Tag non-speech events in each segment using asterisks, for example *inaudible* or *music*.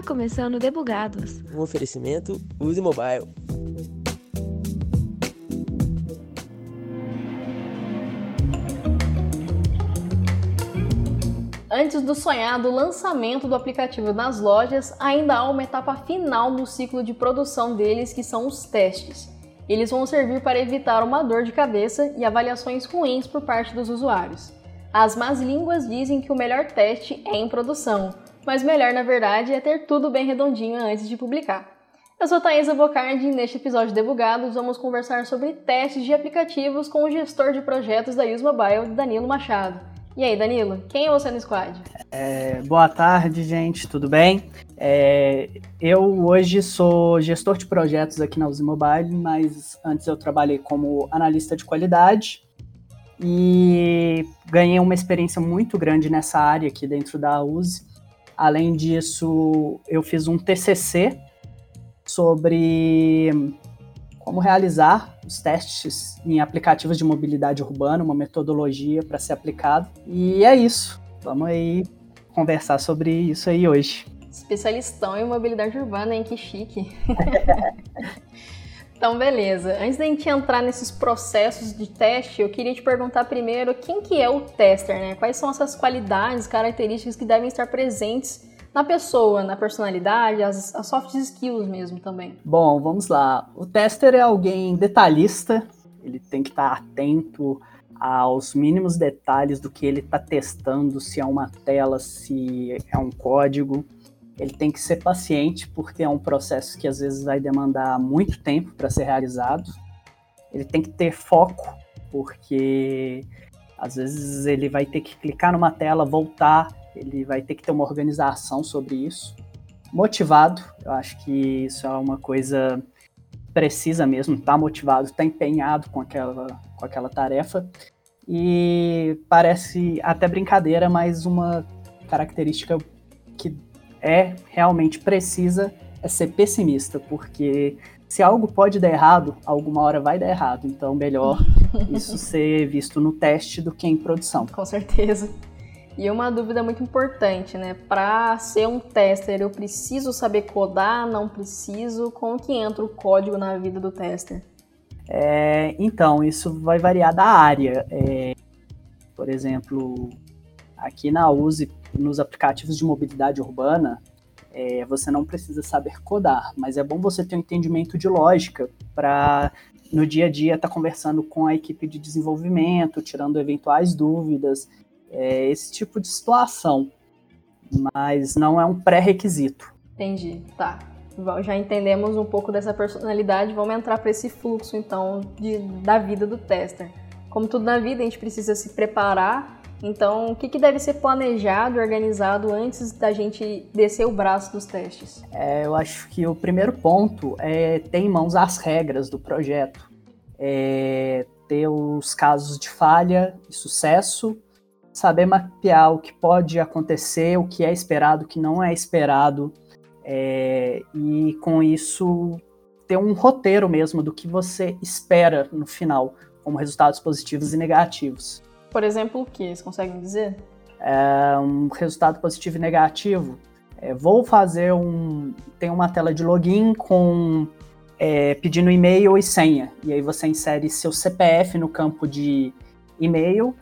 Está começando Debugados. Um oferecimento Use Mobile. Antes do sonhado lançamento do aplicativo nas lojas, ainda há uma etapa final no ciclo de produção deles, que são os testes. Eles vão servir para evitar uma dor de cabeça e avaliações ruins por parte dos usuários. As más línguas dizem que o melhor teste é em produção, mas melhor na verdade é ter tudo bem redondinho antes de publicar. Eu sou Thaisa Bocardi e neste episódio de Debugados vamos conversar sobre testes de aplicativos com o gestor de projetos da Use Mobile, Danilo Machado. E aí, Danilo, quem é você no squad? É, boa tarde, gente, tudo bem? É, eu hoje sou gestor de projetos aqui na Use Mobile, mas antes eu trabalhei como analista de qualidade e ganhei uma experiência muito grande nessa área aqui dentro da Use. Além disso, eu fiz um TCC sobre como realizar os testes em aplicativos de mobilidade urbana, uma metodologia para ser aplicado. E é isso. Vamos aí conversar sobre isso aí hoje. Especialistão em mobilidade urbana, hein? Que chique. *laughs* Então, beleza. Antes da gente entrar nesses processos de teste, eu queria te perguntar primeiro quem que é o tester, né? Quais são essas qualidades, características que devem estar presentes na pessoa, na personalidade, as, as soft skills mesmo também. Bom, vamos lá. O tester é alguém detalhista, ele tem que estar atento aos mínimos detalhes do que ele está testando, se é uma tela, se é um código ele tem que ser paciente, porque é um processo que às vezes vai demandar muito tempo para ser realizado. Ele tem que ter foco, porque às vezes ele vai ter que clicar numa tela, voltar, ele vai ter que ter uma organização sobre isso. Motivado, eu acho que isso é uma coisa precisa mesmo, tá motivado, tá empenhado com aquela, com aquela tarefa. E parece até brincadeira, mas uma característica que é realmente precisa é ser pessimista, porque se algo pode dar errado, alguma hora vai dar errado. Então, melhor *laughs* isso ser visto no teste do que em produção. Com certeza. E uma dúvida muito importante, né? Para ser um tester, eu preciso saber codar? Não preciso? Como que entra o código na vida do tester? É, então, isso vai variar da área. É, por exemplo, aqui na USE nos aplicativos de mobilidade urbana, é, você não precisa saber codar, mas é bom você ter um entendimento de lógica para no dia a dia estar tá conversando com a equipe de desenvolvimento, tirando eventuais dúvidas, é, esse tipo de situação. Mas não é um pré-requisito. Entendi, tá. Já entendemos um pouco dessa personalidade, vamos entrar para esse fluxo então de, da vida do tester. Como tudo na vida, a gente precisa se preparar então, o que, que deve ser planejado e organizado antes da gente descer o braço dos testes? É, eu acho que o primeiro ponto é ter em mãos as regras do projeto, é ter os casos de falha e sucesso, saber mapear o que pode acontecer, o que é esperado, o que não é esperado, é, e com isso ter um roteiro mesmo do que você espera no final, como resultados positivos e negativos. Por exemplo, o que? Vocês conseguem dizer? É um resultado positivo e negativo. É, vou fazer um. Tem uma tela de login com é, pedindo e-mail e senha. E aí você insere seu CPF no campo de e-mail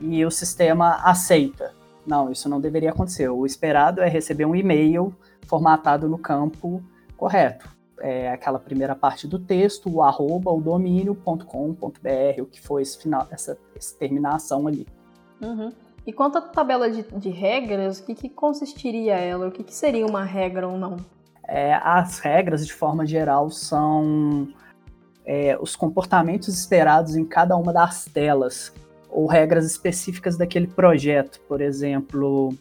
e o sistema aceita. Não, isso não deveria acontecer. O esperado é receber um e-mail formatado no campo correto é, aquela primeira parte do texto, o arroba, o domínio.com.br, o que foi esse final, essa, essa terminação ali. Uhum. E quanto à tabela de, de regras, o que, que, consistiria ela? O que, que, seria uma regra ou não? É, as regras, de forma geral, são é, os comportamentos esperados em cada uma das telas, ou regras específicas daquele projeto. Por exemplo,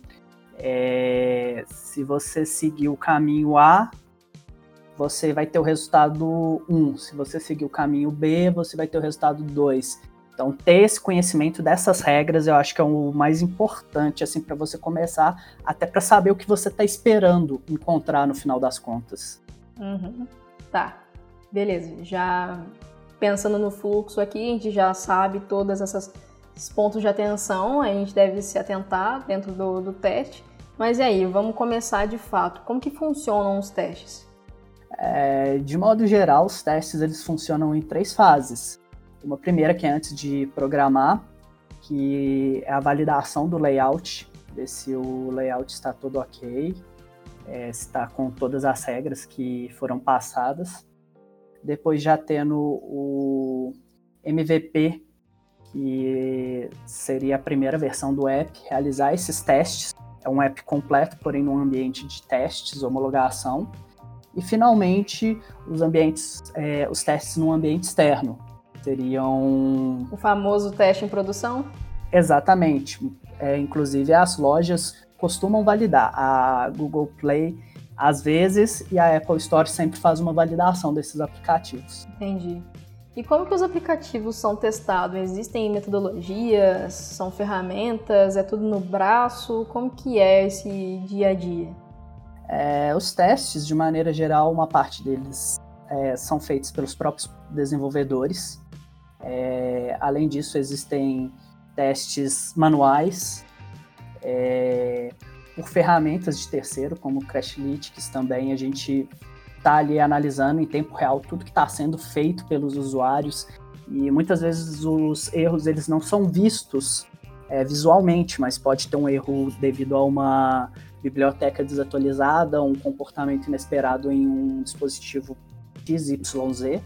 é, se você seguir o caminho A, você vai ter o resultado 1. Se você seguir o caminho B, você vai ter o resultado 2. Então, ter esse conhecimento dessas regras, eu acho que é o mais importante, assim, para você começar, até para saber o que você está esperando encontrar no final das contas. Uhum. Tá, beleza. Já pensando no fluxo aqui, a gente já sabe todas esses pontos de atenção, a gente deve se atentar dentro do, do teste. Mas e aí, vamos começar de fato. Como que funcionam os testes? É, de modo geral, os testes eles funcionam em três fases. Uma primeira que é antes de programar, que é a validação do layout, ver se o layout está todo ok, é, se está com todas as regras que foram passadas. Depois já tendo o MVP, que seria a primeira versão do app, realizar esses testes. É um app completo, porém num ambiente de testes, homologação. E finalmente os ambientes, é, os testes num ambiente externo. Seriam. O famoso teste em produção? Exatamente. É, inclusive as lojas costumam validar. A Google Play às vezes e a Apple Store sempre faz uma validação desses aplicativos. Entendi. E como que os aplicativos são testados? Existem metodologias, são ferramentas, é tudo no braço? Como que é esse dia a dia? É, os testes, de maneira geral, uma parte deles é, são feitos pelos próprios desenvolvedores. É, além disso, existem testes manuais é, por ferramentas de terceiro, como Crashlytics também, a gente está ali analisando em tempo real tudo que está sendo feito pelos usuários e muitas vezes os erros eles não são vistos é, visualmente, mas pode ter um erro devido a uma biblioteca desatualizada, um comportamento inesperado em um dispositivo XYZ.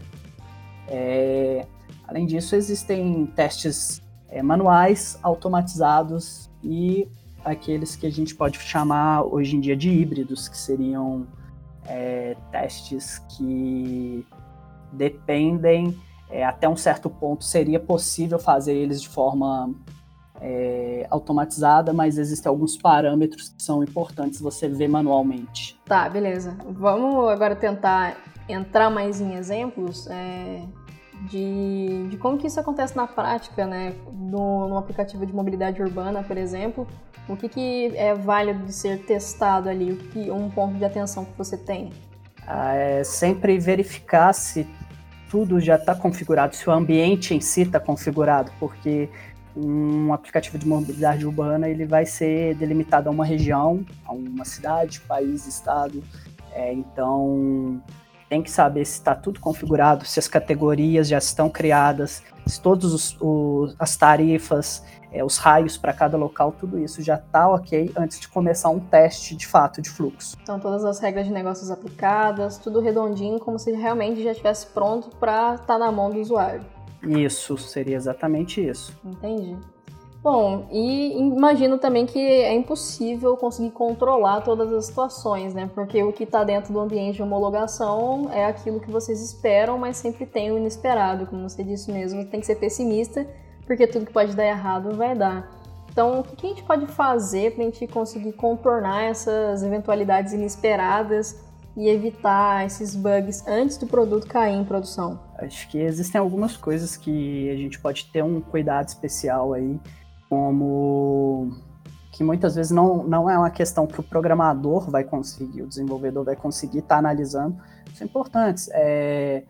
É, além disso, existem testes é, manuais, automatizados e aqueles que a gente pode chamar hoje em dia de híbridos, que seriam é, testes que dependem, é, até um certo ponto seria possível fazer eles de forma é, automatizada, mas existem alguns parâmetros que são importantes você ver manualmente. Tá, beleza. Vamos agora tentar entrar mais em exemplos é, de, de como que isso acontece na prática, né? No, no aplicativo de mobilidade urbana, por exemplo, o que, que é válido de ser testado ali? O que, um ponto de atenção que você tem? Ah, é sempre verificar se tudo já está configurado, se o ambiente em si está configurado, porque um aplicativo de mobilidade urbana ele vai ser delimitado a uma região, a uma cidade, país, estado. É, então tem que saber se está tudo configurado, se as categorias já estão criadas, se todas as tarifas é, os raios para cada local, tudo isso já está ok antes de começar um teste de fato de fluxo. Então, todas as regras de negócios aplicadas, tudo redondinho, como se realmente já estivesse pronto para estar tá na mão do usuário. Isso, seria exatamente isso. Entendi. Bom, e imagino também que é impossível conseguir controlar todas as situações, né? Porque o que está dentro do ambiente de homologação é aquilo que vocês esperam, mas sempre tem o inesperado, como você disse mesmo. Tem que ser pessimista porque tudo que pode dar errado vai dar. Então, o que a gente pode fazer para a gente conseguir contornar essas eventualidades inesperadas e evitar esses bugs antes do produto cair em produção? Acho que existem algumas coisas que a gente pode ter um cuidado especial aí, como que muitas vezes não, não é uma questão que o programador vai conseguir, o desenvolvedor vai conseguir estar tá analisando. São importantes. É,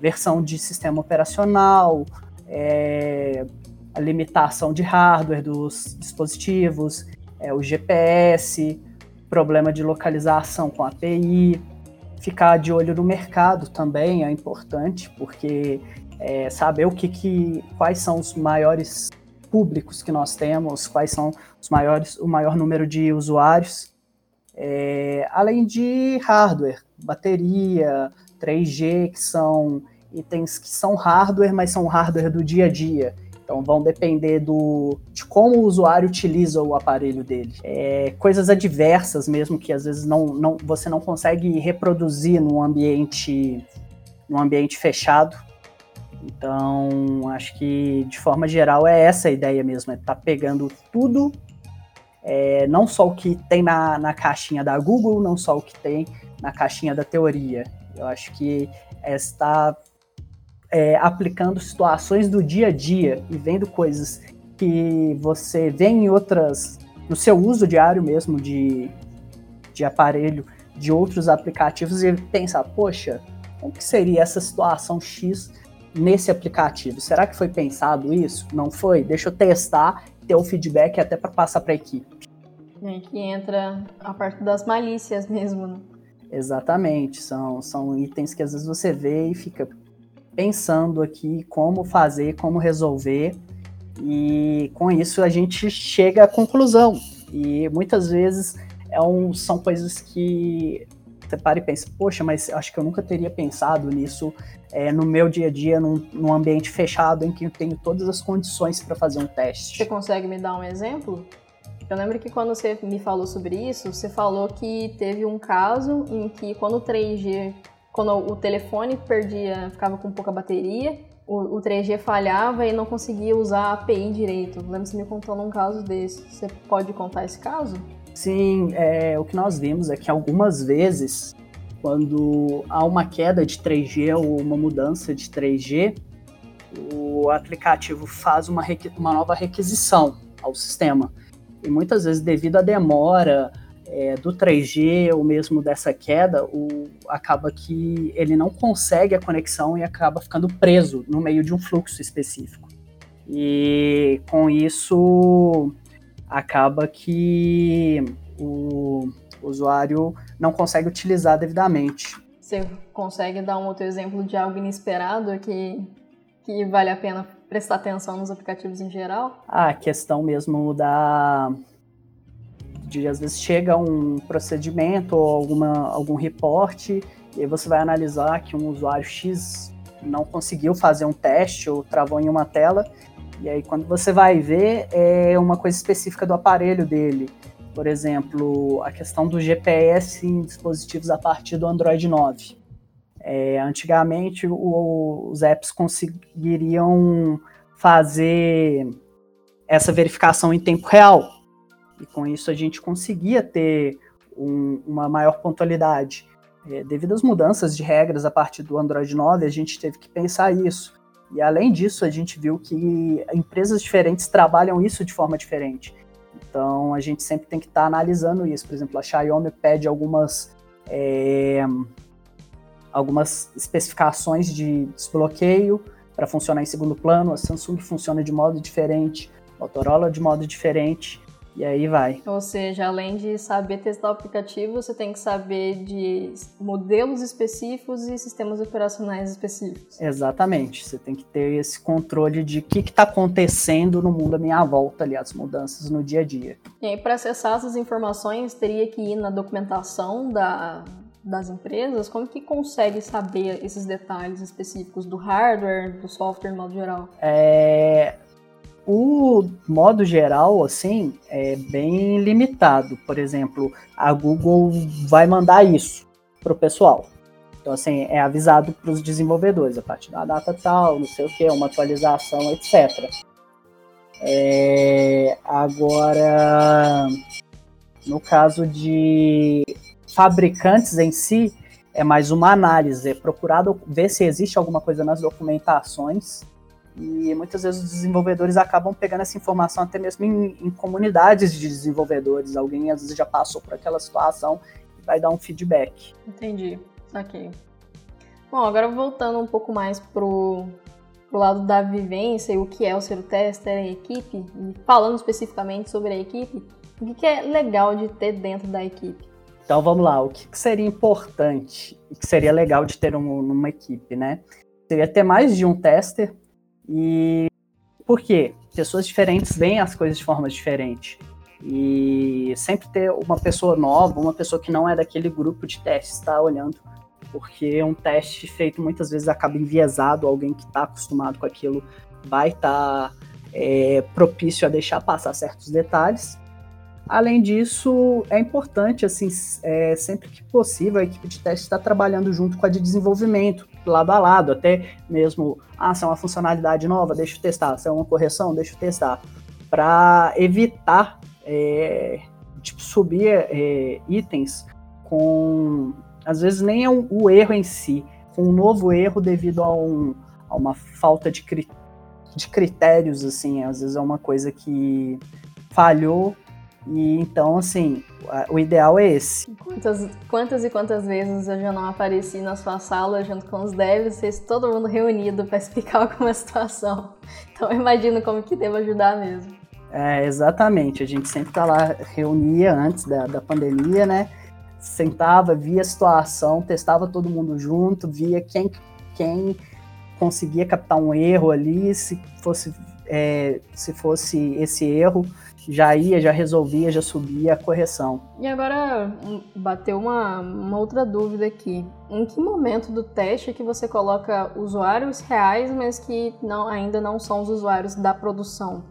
versão de sistema operacional, é, a limitação de hardware dos dispositivos, é, o GPS, problema de localização com API, ficar de olho no mercado também é importante, porque é, saber o que, que, quais são os maiores públicos que nós temos, quais são os maiores, o maior número de usuários, é, além de hardware, bateria, 3G, que são itens que são hardware, mas são hardware do dia a dia. Então vão depender do, de como o usuário utiliza o aparelho dele. É, coisas adversas mesmo que às vezes não, não, você não consegue reproduzir num ambiente, num ambiente fechado. Então acho que de forma geral é essa a ideia mesmo, é estar tá pegando tudo, é, não só o que tem na, na caixinha da Google, não só o que tem na caixinha da teoria. Eu acho que é estar é, aplicando situações do dia a dia e vendo coisas que você vê em outras, no seu uso diário mesmo de, de aparelho, de outros aplicativos e pensar, poxa, como que seria essa situação X nesse aplicativo? Será que foi pensado isso? Não foi? Deixa eu testar, ter o feedback até para passar para a equipe. Aí que entra a parte das malícias mesmo, né? Exatamente, são, são itens que às vezes você vê e fica pensando aqui como fazer, como resolver, e com isso a gente chega à conclusão. E muitas vezes é um, são coisas que você para e pensa, poxa, mas acho que eu nunca teria pensado nisso é, no meu dia a dia, num, num ambiente fechado em que eu tenho todas as condições para fazer um teste. Você consegue me dar um exemplo? Eu lembro que quando você me falou sobre isso, você falou que teve um caso em que quando o 3G, quando o telefone perdia, ficava com pouca bateria, o, o 3G falhava e não conseguia usar a API direito. Lembro você me contando um caso desse. Você pode contar esse caso? Sim, é, o que nós vimos é que algumas vezes, quando há uma queda de 3G ou uma mudança de 3G, o aplicativo faz uma, uma nova requisição ao sistema. E muitas vezes, devido à demora é, do 3G ou mesmo dessa queda, o, acaba que ele não consegue a conexão e acaba ficando preso no meio de um fluxo específico. E com isso, acaba que o usuário não consegue utilizar devidamente. Você consegue dar um outro exemplo de algo inesperado que, que vale a pena prestar atenção nos aplicativos em geral? A questão mesmo da de às vezes chega um procedimento ou alguma, algum reporte e você vai analisar que um usuário X não conseguiu fazer um teste ou travou em uma tela e aí quando você vai ver é uma coisa específica do aparelho dele. Por exemplo, a questão do GPS em dispositivos a partir do Android 9. É, antigamente, o, os apps conseguiriam fazer essa verificação em tempo real. E com isso a gente conseguia ter um, uma maior pontualidade. É, devido às mudanças de regras a partir do Android 9, a gente teve que pensar isso. E além disso, a gente viu que empresas diferentes trabalham isso de forma diferente. Então a gente sempre tem que estar tá analisando isso. Por exemplo, a Xiaomi pede algumas é, algumas especificações de desbloqueio para funcionar em segundo plano, a Samsung funciona de modo diferente, Motorola de modo diferente, e aí vai. Ou seja, além de saber testar o aplicativo, você tem que saber de modelos específicos e sistemas operacionais específicos. Exatamente. Você tem que ter esse controle de o que está acontecendo no mundo à minha volta ali, as mudanças no dia a dia. E aí, para acessar essas informações, teria que ir na documentação da, das empresas, como que consegue saber esses detalhes específicos do hardware, do software, no modo geral? É, o modo geral, assim, é bem limitado. Por exemplo, a Google vai mandar isso para o pessoal. Então, assim, é avisado para os desenvolvedores a partir da data tal, não sei o que, uma atualização, etc. É, agora, no caso de fabricantes em si, é mais uma análise, é procurado ver se existe alguma coisa nas documentações e muitas vezes os desenvolvedores acabam pegando essa informação até mesmo em, em comunidades de desenvolvedores. Alguém às vezes já passou por aquela situação e vai dar um feedback. Entendi, ok. Bom, agora voltando um pouco mais pro, pro lado da vivência e o que é o ser o tester, a equipe, e falando especificamente sobre a equipe, o que é legal de ter dentro da equipe? Então vamos lá, o que seria importante e que seria legal de ter um, numa equipe, né? Seria ter mais de um tester, e por quê? Pessoas diferentes veem as coisas de forma diferente. E sempre ter uma pessoa nova, uma pessoa que não é daquele grupo de testes, está olhando. Porque um teste feito muitas vezes acaba enviesado, alguém que está acostumado com aquilo vai estar tá, é, propício a deixar passar certos detalhes. Além disso, é importante, assim, é, sempre que possível, a equipe de teste está trabalhando junto com a de desenvolvimento, lado a lado, até mesmo, ah, se é uma funcionalidade nova, deixa eu testar, se é uma correção, deixa eu testar, para evitar, é, tipo, subir é, itens com, às vezes nem é o erro em si, com um novo erro devido a, um, a uma falta de, cri, de critérios, assim, às vezes é uma coisa que falhou e então, assim, o ideal é esse. Quantas, quantas e quantas vezes eu já não apareci na sua sala junto com os devs, vocês todo mundo reunido para explicar *laughs* alguma situação. Então eu imagino como que devo ajudar mesmo. É, exatamente. A gente sempre tá lá, reunia antes da, da pandemia, né? Sentava, via a situação, testava todo mundo junto, via quem, quem conseguia captar um erro ali, se fosse, é, se fosse esse erro, já ia, já resolvia, já subia a correção. E agora bateu uma, uma outra dúvida aqui. Em que momento do teste que você coloca usuários reais, mas que não, ainda não são os usuários da produção?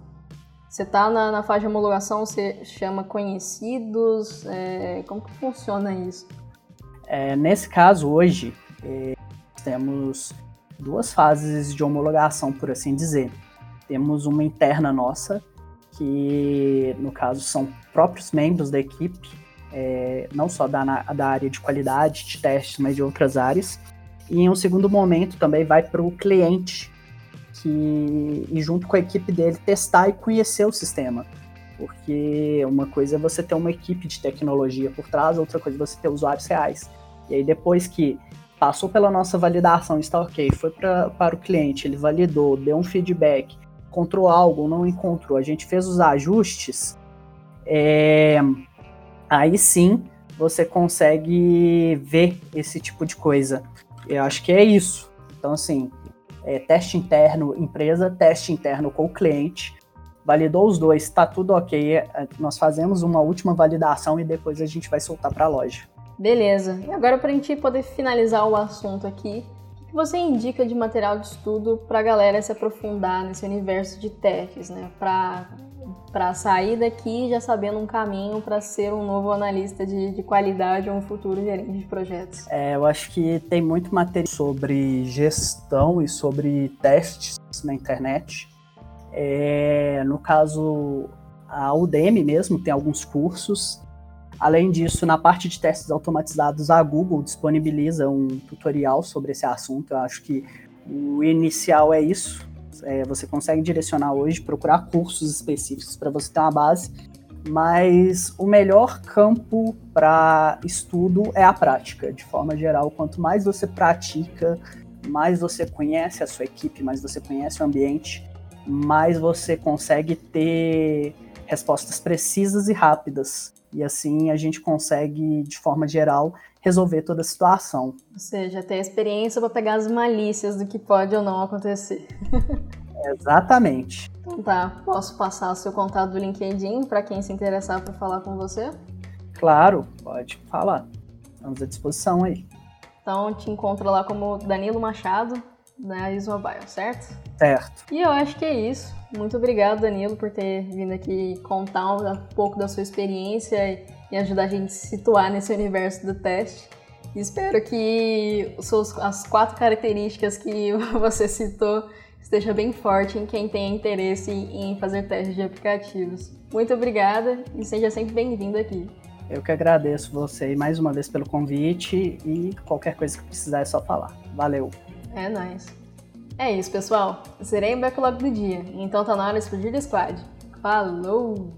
Você está na, na, fase de homologação, você chama conhecidos? É, como que funciona isso? É, nesse caso, hoje, é, temos duas fases de homologação, por assim dizer. Temos uma interna nossa, que no caso são próprios membros da equipe, é, não só da, da área de qualidade, de testes, mas de outras áreas. E em um segundo momento também vai para o cliente, que, e junto com a equipe dele, testar e conhecer o sistema. Porque uma coisa é você ter uma equipe de tecnologia por trás, outra coisa é você ter usuários reais. E aí depois que passou pela nossa validação, está ok, foi pra, para o cliente, ele validou, deu um feedback, encontrou algo, não encontrou, a gente fez os ajustes, é, aí sim você consegue ver esse tipo de coisa. Eu acho que é isso. Então, assim, é, teste interno empresa, teste interno com o cliente, validou os dois, está tudo ok, nós fazemos uma última validação e depois a gente vai soltar para a loja. Beleza. E agora, para a gente poder finalizar o assunto aqui, que você indica de material de estudo para a galera se aprofundar nesse universo de testes, né? Para sair daqui já sabendo um caminho para ser um novo analista de, de qualidade ou um futuro gerente de projetos? É, eu acho que tem muito material sobre gestão e sobre testes na internet. É, no caso, a UDM mesmo tem alguns cursos Além disso, na parte de testes automatizados, a Google disponibiliza um tutorial sobre esse assunto. Eu acho que o inicial é isso. É, você consegue direcionar hoje, procurar cursos específicos para você ter uma base, mas o melhor campo para estudo é a prática, de forma geral. Quanto mais você pratica, mais você conhece a sua equipe, mais você conhece o ambiente, mais você consegue ter respostas precisas e rápidas e assim a gente consegue, de forma geral, resolver toda a situação. Ou seja, ter experiência para pegar as malícias do que pode ou não acontecer. *laughs* Exatamente. Então tá, posso passar o seu contato do LinkedIn para quem se interessar por falar com você? Claro, pode falar. Estamos à disposição aí. Então te encontro lá como Danilo Machado, na Ismobile, certo? Certo. E eu acho que é isso. Muito obrigado, Danilo, por ter vindo aqui contar um pouco da sua experiência e ajudar a gente a se situar nesse universo do teste. espero que as quatro características que *laughs* você citou esteja bem forte em quem tem interesse em fazer testes de aplicativos. Muito obrigada e seja sempre bem-vindo aqui. Eu que agradeço você mais uma vez pelo convite e qualquer coisa que precisar é só falar. Valeu! É nóis. Nice. É isso, pessoal. Serei o backlog do dia, então tá na hora de explodir o squad. Falou!